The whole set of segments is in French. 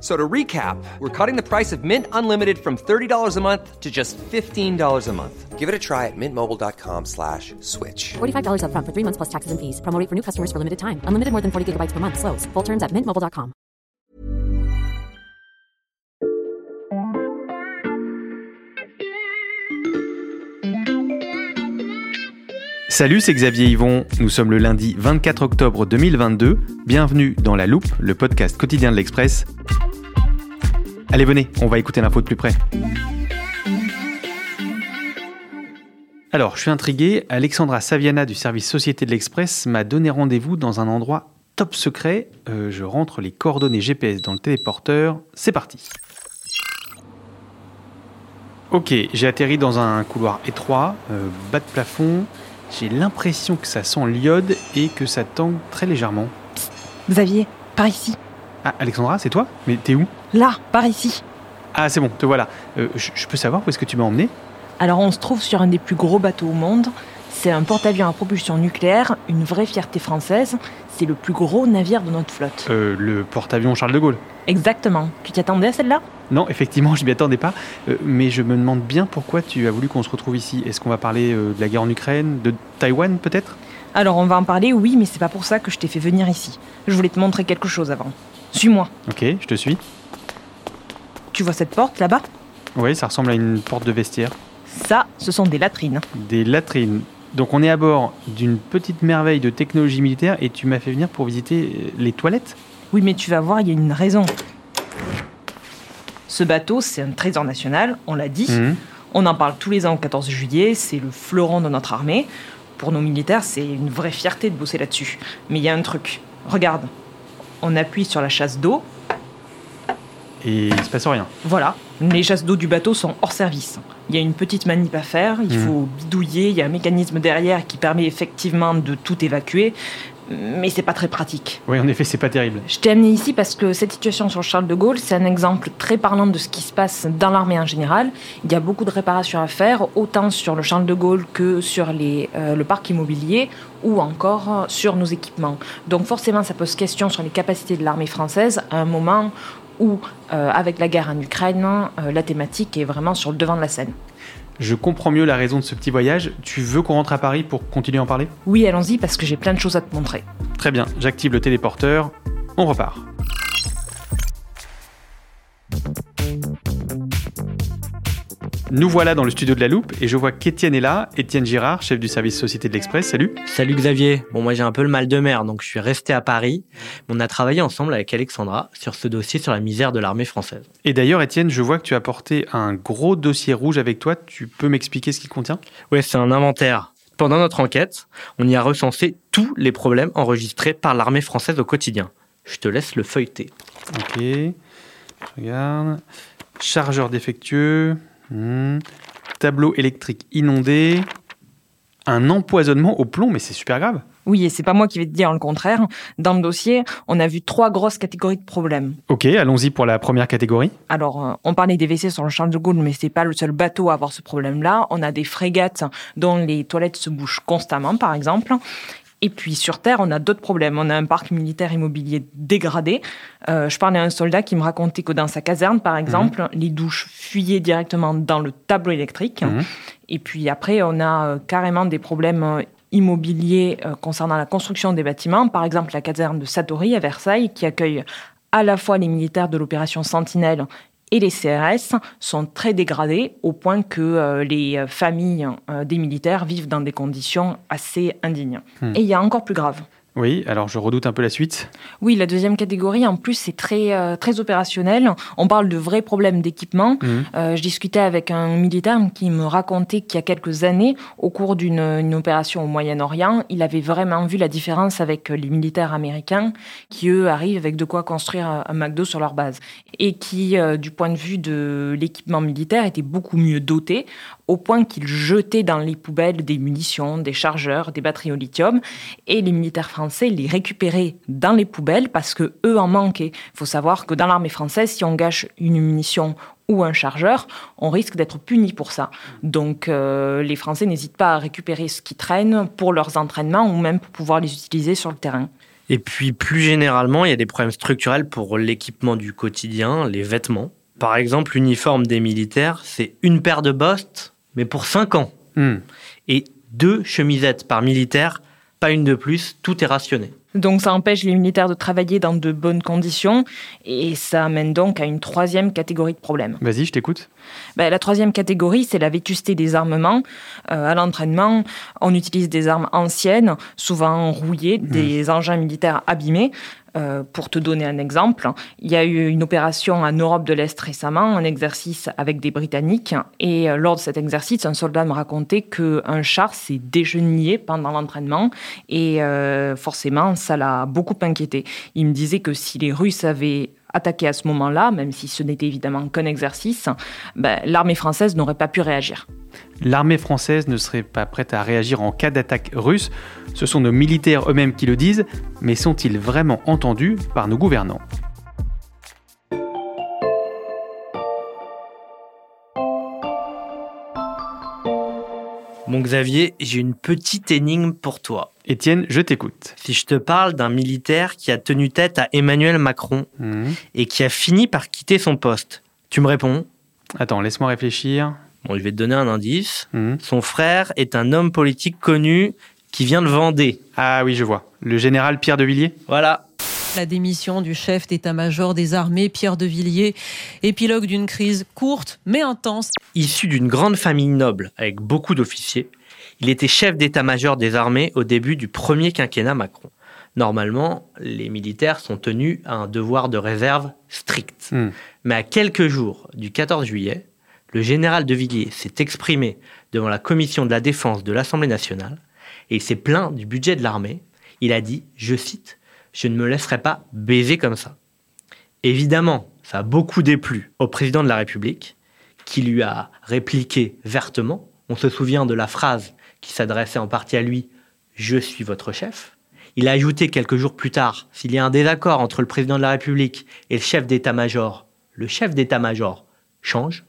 So to recap, we're cutting the price of Mint Unlimited from $30 a month to just $15 a month. Give it a try at mintmobile.com slash switch. $45 upfront for three months plus taxes and fees. Promo rate for new customers for limited time. Unlimited more than 40 gigabytes per month. Slows. Full terms at mintmobile.com. Salut, c'est Xavier Yvon. Nous sommes le lundi 24 octobre 2022. Bienvenue dans La Loupe, le podcast quotidien de l'Express. Allez, venez, on va écouter l'info de plus près. Alors, je suis intrigué. Alexandra Saviana du service Société de l'Express m'a donné rendez-vous dans un endroit top secret. Euh, je rentre les coordonnées GPS dans le téléporteur. C'est parti. Ok, j'ai atterri dans un couloir étroit, euh, bas de plafond. J'ai l'impression que ça sent l'iode et que ça tangue très légèrement. Xavier, par ici. Ah, Alexandra, c'est toi? Mais t'es où? Là, par ici. Ah, c'est bon, te voilà. Euh, je peux savoir où est-ce que tu m'as emmené Alors on se trouve sur un des plus gros bateaux au monde. C'est un porte-avions à propulsion nucléaire, une vraie fierté française. C'est le plus gros navire de notre flotte. Euh, Le porte-avions Charles de Gaulle. Exactement. Tu t'y attendais à celle-là? Non, effectivement, je m'y attendais pas. Euh, mais je me demande bien pourquoi tu as voulu qu'on se retrouve ici. Est-ce qu'on va parler euh, de la guerre en Ukraine, de Taïwan peut-être? Alors on va en parler, oui, mais c'est pas pour ça que je t'ai fait venir ici. Je voulais te montrer quelque chose avant. Suis-moi. Ok, je te suis. Tu vois cette porte là-bas? Oui, ça ressemble à une porte de vestiaire. Ça, ce sont des latrines. Des latrines. Donc on est à bord d'une petite merveille de technologie militaire et tu m'as fait venir pour visiter euh, les toilettes? Oui, mais tu vas voir, il y a une raison. Ce bateau, c'est un trésor national, on l'a dit. Mhm. On en parle tous les ans au 14 juillet, c'est le fleuron de notre armée. Pour nos militaires, c'est une vraie fierté de bosser là-dessus. Mais il y a un truc. Regarde, on appuie sur la chasse d'eau. Et il se passe rien. Voilà, les chasses d'eau du bateau sont hors service. Il y a une petite manip à faire, il Mhm. faut bidouiller, il y a un mécanisme derrière qui permet effectivement de tout évacuer. Mais c'est pas très pratique. Oui, en effet, c'est pas terrible. Je t'ai amené ici parce que cette situation sur Charles de Gaulle, c'est un exemple très parlant de ce qui se passe dans l'armée en général. Il y a beaucoup de réparations à faire, autant sur le Charles de Gaulle que sur les, euh, le parc immobilier ou encore sur nos équipements. Donc forcément, ça pose question sur les capacités de l'armée française à un moment où, euh, avec la guerre en Ukraine, euh, la thématique est vraiment sur le devant de la scène. Je comprends mieux la raison de ce petit voyage. Tu veux qu'on rentre à Paris pour continuer à en parler? Oui, allons-y parce que j'ai plein de choses à te montrer. Très bien, j'active le téléporteur. On repart. Nous voilà dans le studio de la Loupe et je vois qu'Étienne est là. Étienne Girard, chef du service Société de l'Express. Salut. Salut Xavier. Bon, moi j'ai un peu le mal de mer, donc je suis resté à Paris. On a travaillé ensemble avec Alexandra sur ce dossier sur la misère de l'armée française. Et d'ailleurs, Étienne, je vois que tu as porté un gros dossier rouge avec toi. Tu peux m'expliquer ce qu'il contient? Ouais, c'est un inventaire. Pendant notre enquête, on y a recensé tous les problèmes enregistrés par l'armée française au quotidien. Je te laisse le feuilleter. Ok. Je regarde. Chargeur défectueux. Hmm. Tableau électrique inondé. Un empoisonnement au plomb, mais c'est super grave. Oui, et c'est pas moi qui vais te dire le contraire. Dans le dossier, on a vu trois grosses catégories de problèmes. Ok, allons-y pour la première catégorie. Alors, euh, on parlait des WC sur le Charles de Gaulle, mais c'est pas le seul bateau à avoir ce problème-là. On a des frégates dont les toilettes se bouchent constamment, par exemple. Et puis sur Terre, on a d'autres problèmes. On a un parc militaire immobilier dégradé. Euh, je parlais à un soldat qui me racontait que dans sa caserne, par exemple, les douches fuyaient directement dans le tableau électrique. Mhm. Et puis après, on a euh, carrément des problèmes euh, immobiliers concernant la construction des bâtiments. Par exemple, la caserne de Satori à Versailles, qui accueille à la fois les militaires de l'opération Sentinelle et les CRS sont très dégradés au point que euh, les familles euh, des militaires vivent dans des conditions assez indignes. Hmm. Et il y a encore plus grave. Oui, alors je redoute un peu la suite. Oui, la deuxième catégorie, en plus, c'est très, euh, très opérationnel. On parle de vrais problèmes d'équipement. Mhm. Euh, je discutais avec un militaire qui me racontait qu'il y a quelques années, au cours d'une une opération au Moyen-Orient, il avait vraiment vu la différence avec les militaires américains qui, eux, arrivent avec de quoi construire un McDo sur leur base. Et qui, euh, du point de vue de l'équipement militaire, étaient beaucoup mieux dotés, au point qu'ils jetaient dans les poubelles des munitions, des chargeurs, des batteries au lithium. Et les militaires français les récupéraient dans les poubelles parce que eux en manquaient. Il faut savoir que dans l'armée française, si on gâche une munition ou un chargeur, on risque d'être puni pour ça. Donc euh, les Français n'hésitent pas à récupérer ce qui traîne pour leurs entraînements ou même pour pouvoir les utiliser sur le terrain. Et puis plus généralement, il y a des problèmes structurels pour l'équipement du quotidien, les vêtements. Par exemple, l'uniforme des militaires, c'est une paire de bostes, mais pour 5 ans. Hmm. Et deux chemisettes par militaire, pas une de plus, tout est rationné. Donc ça empêche les militaires de travailler dans de bonnes conditions et ça amène donc à une troisième catégorie de problèmes. Vas-y, je t'écoute. Ben, la troisième catégorie, c'est la vétusté des armements. Euh, à l'entraînement, on utilise des armes anciennes, souvent rouillées, des engins militaires abîmés. Euh, pour te donner un exemple, il y a eu une opération en Europe de l'Est récemment, un exercice avec des Britanniques. Et euh, lors de cet exercice, un soldat me racontait qu'un char s'est dégenouillé pendant l'entraînement. Et euh, forcément, ça l'a beaucoup inquiété. Il me disait que si les Russes avaient attaqué à ce moment-là, même si ce n'était évidemment qu'un exercice, ben, l'armée française n'aurait pas pu réagir. L'armée française ne serait pas prête à réagir en cas d'attaque russe. Ce sont nos militaires eux-mêmes qui le disent, mais sont-ils vraiment entendus par nos gouvernants? Mon Xavier, j'ai une petite énigme pour toi. Étienne, je t'écoute. Si je te parle d'un militaire qui a tenu tête à Emmanuel Macron Hmm. et qui a fini par quitter son poste, tu me réponds? Attends, laisse-moi réfléchir. Bon, je vais te donner un indice. Hmm. Son frère est un homme politique connu qui vient de Vendée. Ah oui, je vois. Le général Pierre de Villiers? Voilà. La démission du chef d'état-major des armées, Pierre de Villiers, épilogue d'une crise courte mais intense. Issu d'une grande famille noble avec beaucoup d'officiers, il était chef d'état-major des armées au début du premier quinquennat Macron. Normalement, les militaires sont tenus à un devoir de réserve strict. Hmm. Mais à quelques jours du 14 juillet, le général de Villiers s'est exprimé devant la commission de la défense de l'Assemblée nationale et il s'est plaint du budget de l'armée. Il a dit, je cite, Je ne me laisserai pas baiser comme ça. Évidemment, ça a beaucoup déplu au président de la République, qui lui a répliqué vertement. On se souvient de la phrase qui s'adressait en partie à lui, Je suis votre chef. Il a ajouté quelques jours plus tard, s'il y a un désaccord entre le président de la République et le chef d'état-major, le chef d'état-major change,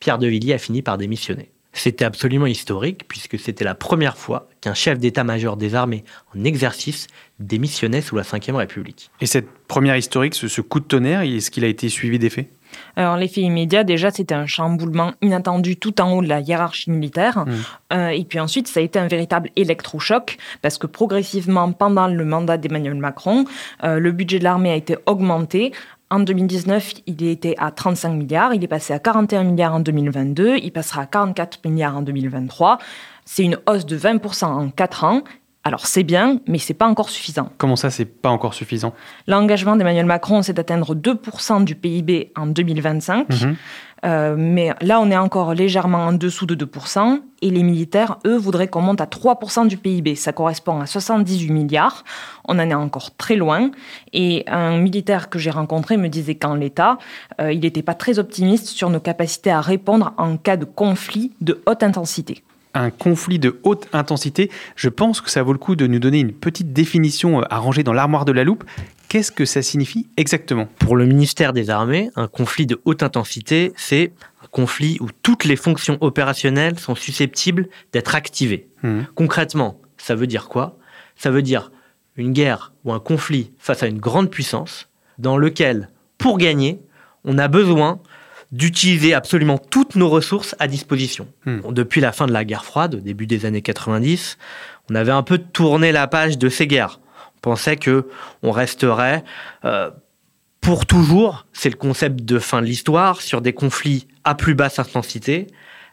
Pierre de Villiers a fini par démissionner. C'était absolument historique puisque c'était la première fois qu'un chef d'état-major des armées en exercice démissionnait sous la Ve République. Et cette première historique, ce, ce coup de tonnerre, est-ce qu'il a été suivi d'effets Alors l'effet immédiat, déjà, c'était un chamboulement inattendu tout en haut de la hiérarchie militaire. Mm. Euh, et puis ensuite, ça a été un véritable électrochoc, parce que progressivement, pendant le mandat d'Emmanuel Macron, euh, le budget de l'armée a été augmenté. En 2019, il était à 35 milliards, il est passé à 41 milliards en 2022, il passera à 44 milliards en 2023. C'est une hausse de 20% en 4 ans. Alors c'est bien, mais c'est pas encore suffisant. Comment ça, c'est pas encore suffisant? L'engagement d'Emmanuel Macron, c'est d'atteindre 2% du PIB en 2025. Mhm. Euh, mais là, on est encore légèrement en dessous de 2%. Et les militaires, eux, voudraient qu'on monte à 3% du PIB. Ça correspond à 78 milliards. On en est encore très loin. Et un militaire que j'ai rencontré me disait qu'en l'état, euh, il n'était pas très optimiste sur nos capacités à répondre en cas de conflit de haute intensité. Un conflit de haute intensité, je pense que ça vaut le coup de nous donner une petite définition euh, à ranger dans l'armoire de la loupe. Qu'est-ce que ça signifie exactement? Pour le ministère des Armées, un conflit de haute intensité, c'est un conflit où toutes les fonctions opérationnelles sont susceptibles d'être activées. Mhm. Concrètement, ça veut dire quoi? Ça veut dire une guerre ou un conflit face à une grande puissance dans lequel, pour gagner, on a besoin d'utiliser absolument toutes nos ressources à disposition. Hmm. Bon, depuis la fin de la guerre froide, au début des années 90, on avait un peu tourné la page de ces guerres. On pensait que on resterait euh, pour toujours, c'est le concept de fin de l'histoire sur des conflits à plus basse intensité,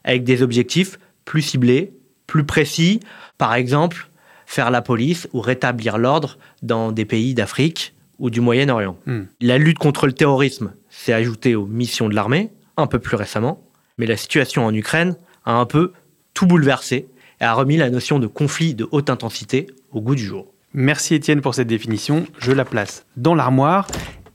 avec des objectifs plus ciblés, plus précis. Par exemple, faire la police ou rétablir l'ordre dans des pays d'Afrique ou du Moyen-Orient. Hmm. La lutte contre le terrorisme s'est ajoutée aux missions de l'armée, un peu plus récemment, mais la situation en Ukraine a un peu tout bouleversé et a remis la notion de conflit de haute intensité au goût du jour. Merci Étienne pour cette définition. Je la place dans l'armoire.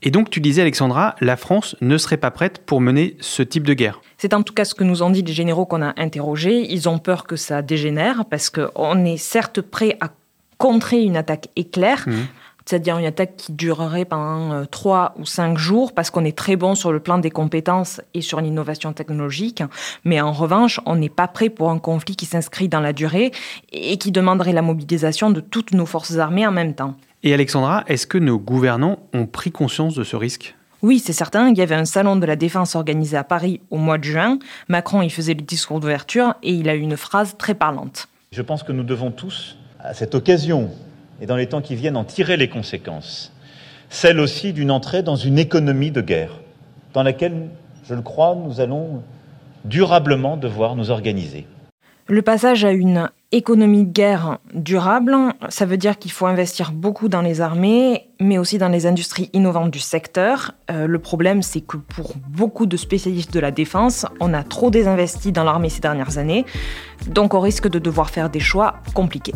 Et donc, tu disais, Alexandra, la France ne serait pas prête pour mener ce type de guerre. C'est en tout cas ce que nous ont dit les généraux qu'on a interrogés. Ils ont peur que ça dégénère parce qu'on est certes prêt à contrer une attaque éclair, Mhm. C'est-à-dire une attaque qui durerait pendant euh, trois ou cinq jours parce qu'on est très bon sur le plan des compétences et sur l'innovation technologique. Mais en revanche, on n'est pas prêt pour un conflit qui s'inscrit dans la durée et qui demanderait la mobilisation de toutes nos forces armées en même temps. Et Alexandra, est-ce que nos gouvernants ont pris conscience de ce risque? Oui, c'est certain. Il y avait un salon de la défense organisé à Paris au mois de juin. Macron y faisait le discours d'ouverture et il a eu une phrase très parlante. Je pense que nous devons tous, à cette occasion et dans les temps qui viennent, en tirer les conséquences. Celle aussi d'une entrée dans une économie de guerre, dans laquelle, je le crois, nous allons durablement devoir nous organiser. Le passage à une économie de guerre durable, ça veut dire qu'il faut investir beaucoup dans les armées, mais aussi dans les industries innovantes du secteur. Euh, le problème, c'est que pour beaucoup de spécialistes de la défense, on a trop désinvesti dans l'armée ces dernières années, donc on risque de devoir faire des choix compliqués.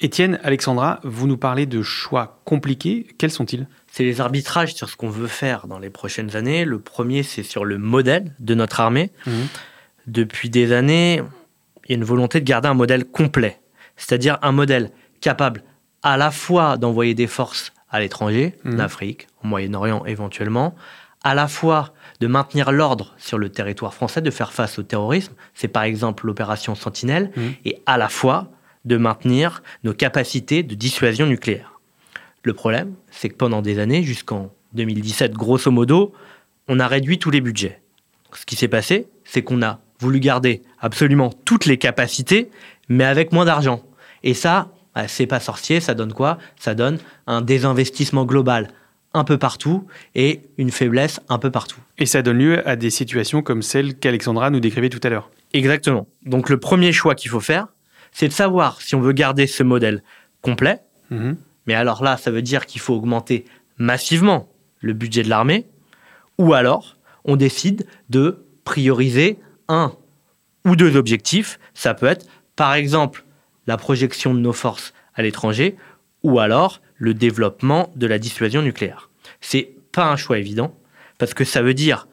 Étienne, Alexandra, vous nous parlez de choix compliqués. Quels sont-ils? C'est les arbitrages sur ce qu'on veut faire dans les prochaines années. Le premier, c'est sur le modèle de notre armée. Mhm. Depuis des années, il y a une volonté de garder un modèle complet, c'est-à-dire un modèle capable à la fois d'envoyer des forces à l'étranger, Mhm. en Afrique, au Moyen-Orient éventuellement, à la fois de maintenir l'ordre sur le territoire français, de faire face au terrorisme, c'est par exemple l'opération Sentinelle, Mhm. et à la fois de maintenir nos capacités de dissuasion nucléaire. Le problème, c'est que pendant des années, jusqu'en 2017, grosso modo, on a réduit tous les budgets. Ce qui s'est passé, c'est qu'on a voulu garder absolument toutes les capacités, mais avec moins d'argent. Et ça, bah, c'est pas sorcier, ça donne quoi? Ça donne un désinvestissement global un peu partout et une faiblesse un peu partout. Et ça donne lieu à des situations comme celle qu'Alexandra nous décrivait tout à l'heure. Exactement. Donc le premier choix qu'il faut faire, c'est de savoir si on veut garder ce modèle complet, Mhm. mais alors là, ça veut dire qu'il faut augmenter massivement le budget de l'armée, ou alors on décide de prioriser un ou deux objectifs. Ça peut être, par exemple, la projection de nos forces à l'étranger, ou alors le développement de la dissuasion nucléaire. C'est pas un choix évident, parce que ça veut dire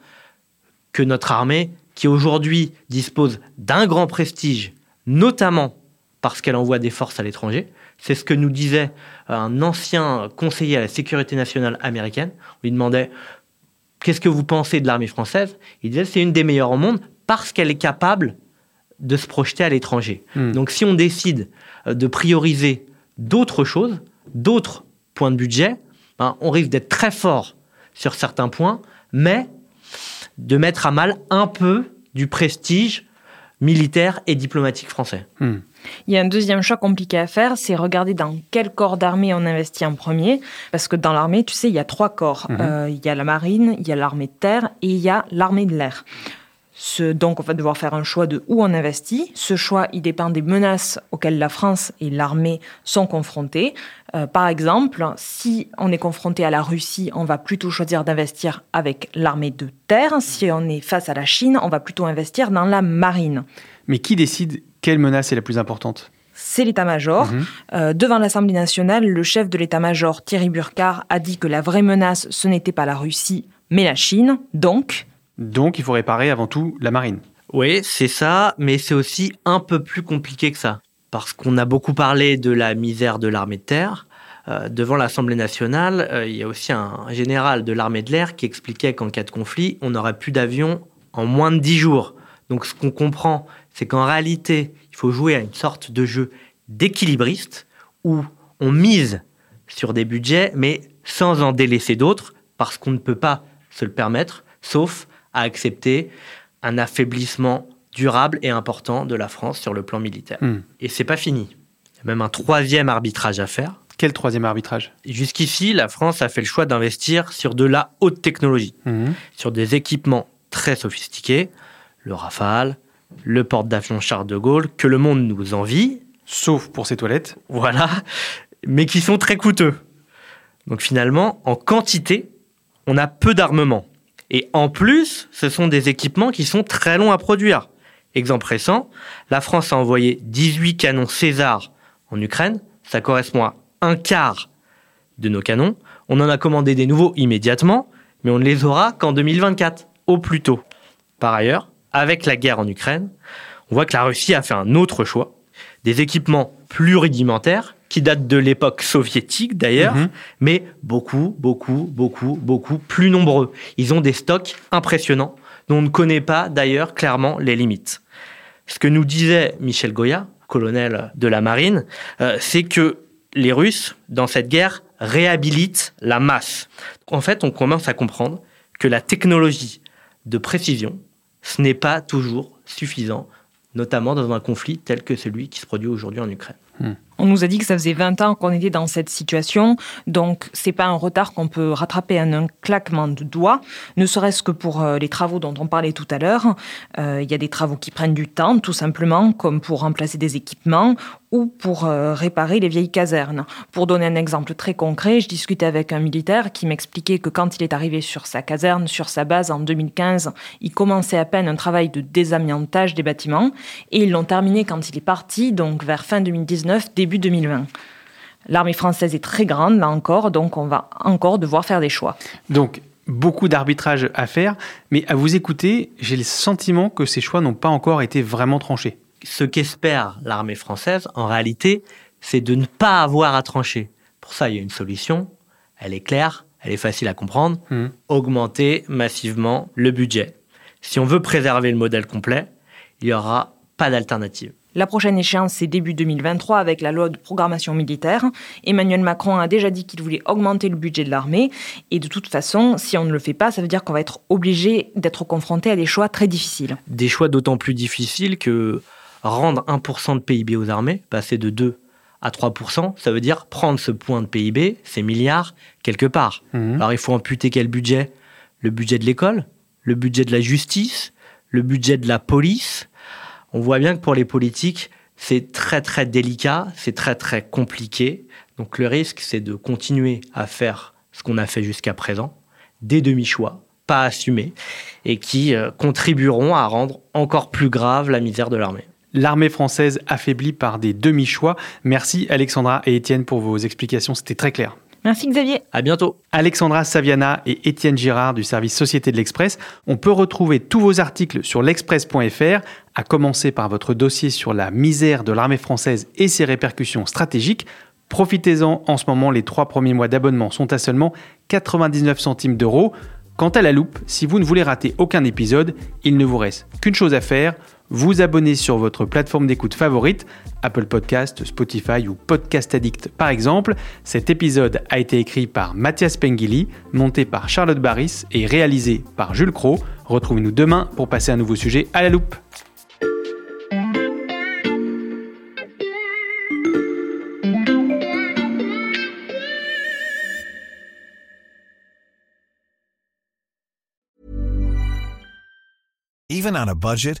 que notre armée, qui aujourd'hui dispose d'un grand prestige, notamment parce qu'elle envoie des forces à l'étranger, c'est ce que nous disait un ancien conseiller à la sécurité nationale américaine. On lui demandait qu'est-ce que vous pensez de l'armée française? Il disait c'est une des meilleures au monde parce qu'elle est capable de se projeter à l'étranger. Hmm. Donc si on décide de prioriser d'autres choses, d'autres points de budget, ben, on risque d'être très fort sur certains points, mais de mettre à mal un peu du prestige militaire et diplomatique français. Hmm. Il y a un deuxième choix compliqué à faire, c'est regarder dans quel corps d'armée on investit en premier. Parce que dans l'armée, tu sais, il y a trois corps. Mhm. Euh, il y a la marine, il y a l'armée de terre et il y a l'armée de l'air. Ce, donc, on va devoir faire un choix de où on investit. Ce choix, il dépend des menaces auxquelles la France et l'armée sont confrontées. Euh, par exemple, si on est confronté à la Russie, on va plutôt choisir d'investir avec l'armée de terre. Si on est face à la Chine, on va plutôt investir dans la marine. Mais qui décide quelle menace est la plus importante? C'est l'état-major. Mhm. Euh, devant l'Assemblée nationale, le chef de l'état-major, Thierry Burkhardt, a dit que la vraie menace, ce n'était pas la Russie, mais la Chine. Donc, Donc il faut réparer avant tout la marine. Oui, c'est ça, mais c'est aussi un peu plus compliqué que ça. Parce qu'on a beaucoup parlé de la misère de l'armée de terre. Euh, devant l'Assemblée nationale, euh, il y a aussi un général de l'armée de l'air qui expliquait qu'en cas de conflit, on n'aurait plus d'avions en moins de 10 jours. Donc ce qu'on comprend, c'est qu'en réalité, il faut jouer à une sorte de jeu d'équilibriste où on mise sur des budgets, mais sans en délaisser d'autres, parce qu'on ne peut pas se le permettre, sauf à accepter un affaiblissement durable et important de la France sur le plan militaire. Hmm. Et c'est pas fini. Il y a même un troisième arbitrage à faire. Quel troisième arbitrage? Jusqu'ici, la France a fait le choix d'investir sur de la haute technologie, Mhm. sur des équipements très sophistiqués, le Rafale, le porte-avions Charles de Gaulle, que le monde nous envie, Sauf pour ses toilettes. voilà, mais qui sont très coûteux. Donc finalement, en quantité, on a peu d'armement. Et en plus, ce sont des équipements qui sont très longs à produire. Exemple récent, la France a envoyé 18 canons César en Ukraine. Ça correspond à un quart de nos canons. On en a commandé des nouveaux immédiatement, mais on ne les aura qu'en 2024, au plus tôt. Par ailleurs, avec la guerre en Ukraine, on voit que la Russie a fait un autre choix. Des équipements plus rudimentaires, qui datent de l'époque soviétique d'ailleurs, Mhm. mais beaucoup, beaucoup, beaucoup, beaucoup plus nombreux. Ils ont des stocks impressionnants dont on ne connaît pas d'ailleurs clairement les limites. Ce que nous disait Michel Goya, colonel de la marine, euh, c'est que les Russes, dans cette guerre, réhabilitent la masse. En fait, on commence à comprendre que la technologie de précision, ce n'est pas toujours suffisant, notamment dans un conflit tel que celui qui se produit aujourd'hui en Ukraine. On nous a dit que ça faisait 20 ans qu'on était dans cette situation, donc c'est pas un retard qu'on peut rattraper en un claquement de doigts, ne serait-ce que pour euh, les travaux dont on parlait tout à l'heure. Euh, Il y a des travaux qui prennent du temps, tout simplement, comme pour remplacer des équipements ou pour euh, réparer les vieilles casernes. Pour donner un exemple très concret, je discutais avec un militaire qui m'expliquait que quand il est arrivé sur sa caserne, sur sa base en 2015, il commençait à peine un travail de désamiantage des bâtiments et ils l'ont terminé quand il est parti, donc vers fin 2019, début 2020. L'armée française est très grande, là encore, donc on va encore devoir faire des choix. Donc, beaucoup d'arbitrage à faire, mais à vous écouter, j'ai le sentiment que ces choix n'ont pas encore été vraiment tranchés. ce qu'espère l'armée française, en réalité, c'est de ne pas avoir à trancher. Pour ça, il y a une solution. Elle est claire, elle est facile à comprendre. Mhm. Augmenter massivement le budget. Si on veut préserver le modèle complet, il n'y aura pas d'alternative. La prochaine échéance, c'est début 2023 avec la loi de programmation militaire. Emmanuel Macron a déjà dit qu'il voulait augmenter le budget de l'armée. Et de toute façon, si on ne le fait pas, ça veut dire qu'on va être obligé d'être confronté à des choix très difficiles. Des choix d'autant plus difficiles que rendre 1% de PIB aux armées, passer de 2 à 3%, ça veut dire prendre ce point de PIB, ces milliards, quelque part. Mhm. Alors il faut amputer quel budget? Le budget de l'école? Le budget de la justice? Le budget de la police? On voit bien que pour les politiques, c'est très très délicat, c'est très très compliqué. Donc le risque, c'est de continuer à faire ce qu'on a fait jusqu'à présent, des demi-choix, pas assumés, et qui euh, contribueront à rendre encore plus grave la misère de l'armée. L'armée française affaiblie par des demi-choix. Merci Alexandra et Étienne pour vos explications, c'était très clair. Merci Xavier. À bientôt. Alexandra Saviana et Étienne Girard du service Société de l'Express. On peut retrouver tous vos articles sur l'express.fr, à commencer par votre dossier sur la misère de l'armée française et ses répercussions stratégiques. Profitez-en, en ce moment, les trois premiers mois d'abonnement sont à seulement 99 centimes d'euros. Quant à la loupe, si vous ne voulez rater aucun épisode, il ne vous reste qu'une chose à faire, vous abonner sur votre plateforme d'écoute favorite, Apple Podcast, Spotify ou Podcast Addict par exemple. Cet épisode a été écrit par Mathias Pengili, monté par Charlotte Barris et réalisé par Jules Cro. Retrouvez-nous demain pour passer un nouveau sujet à la loupe. Even on a budget,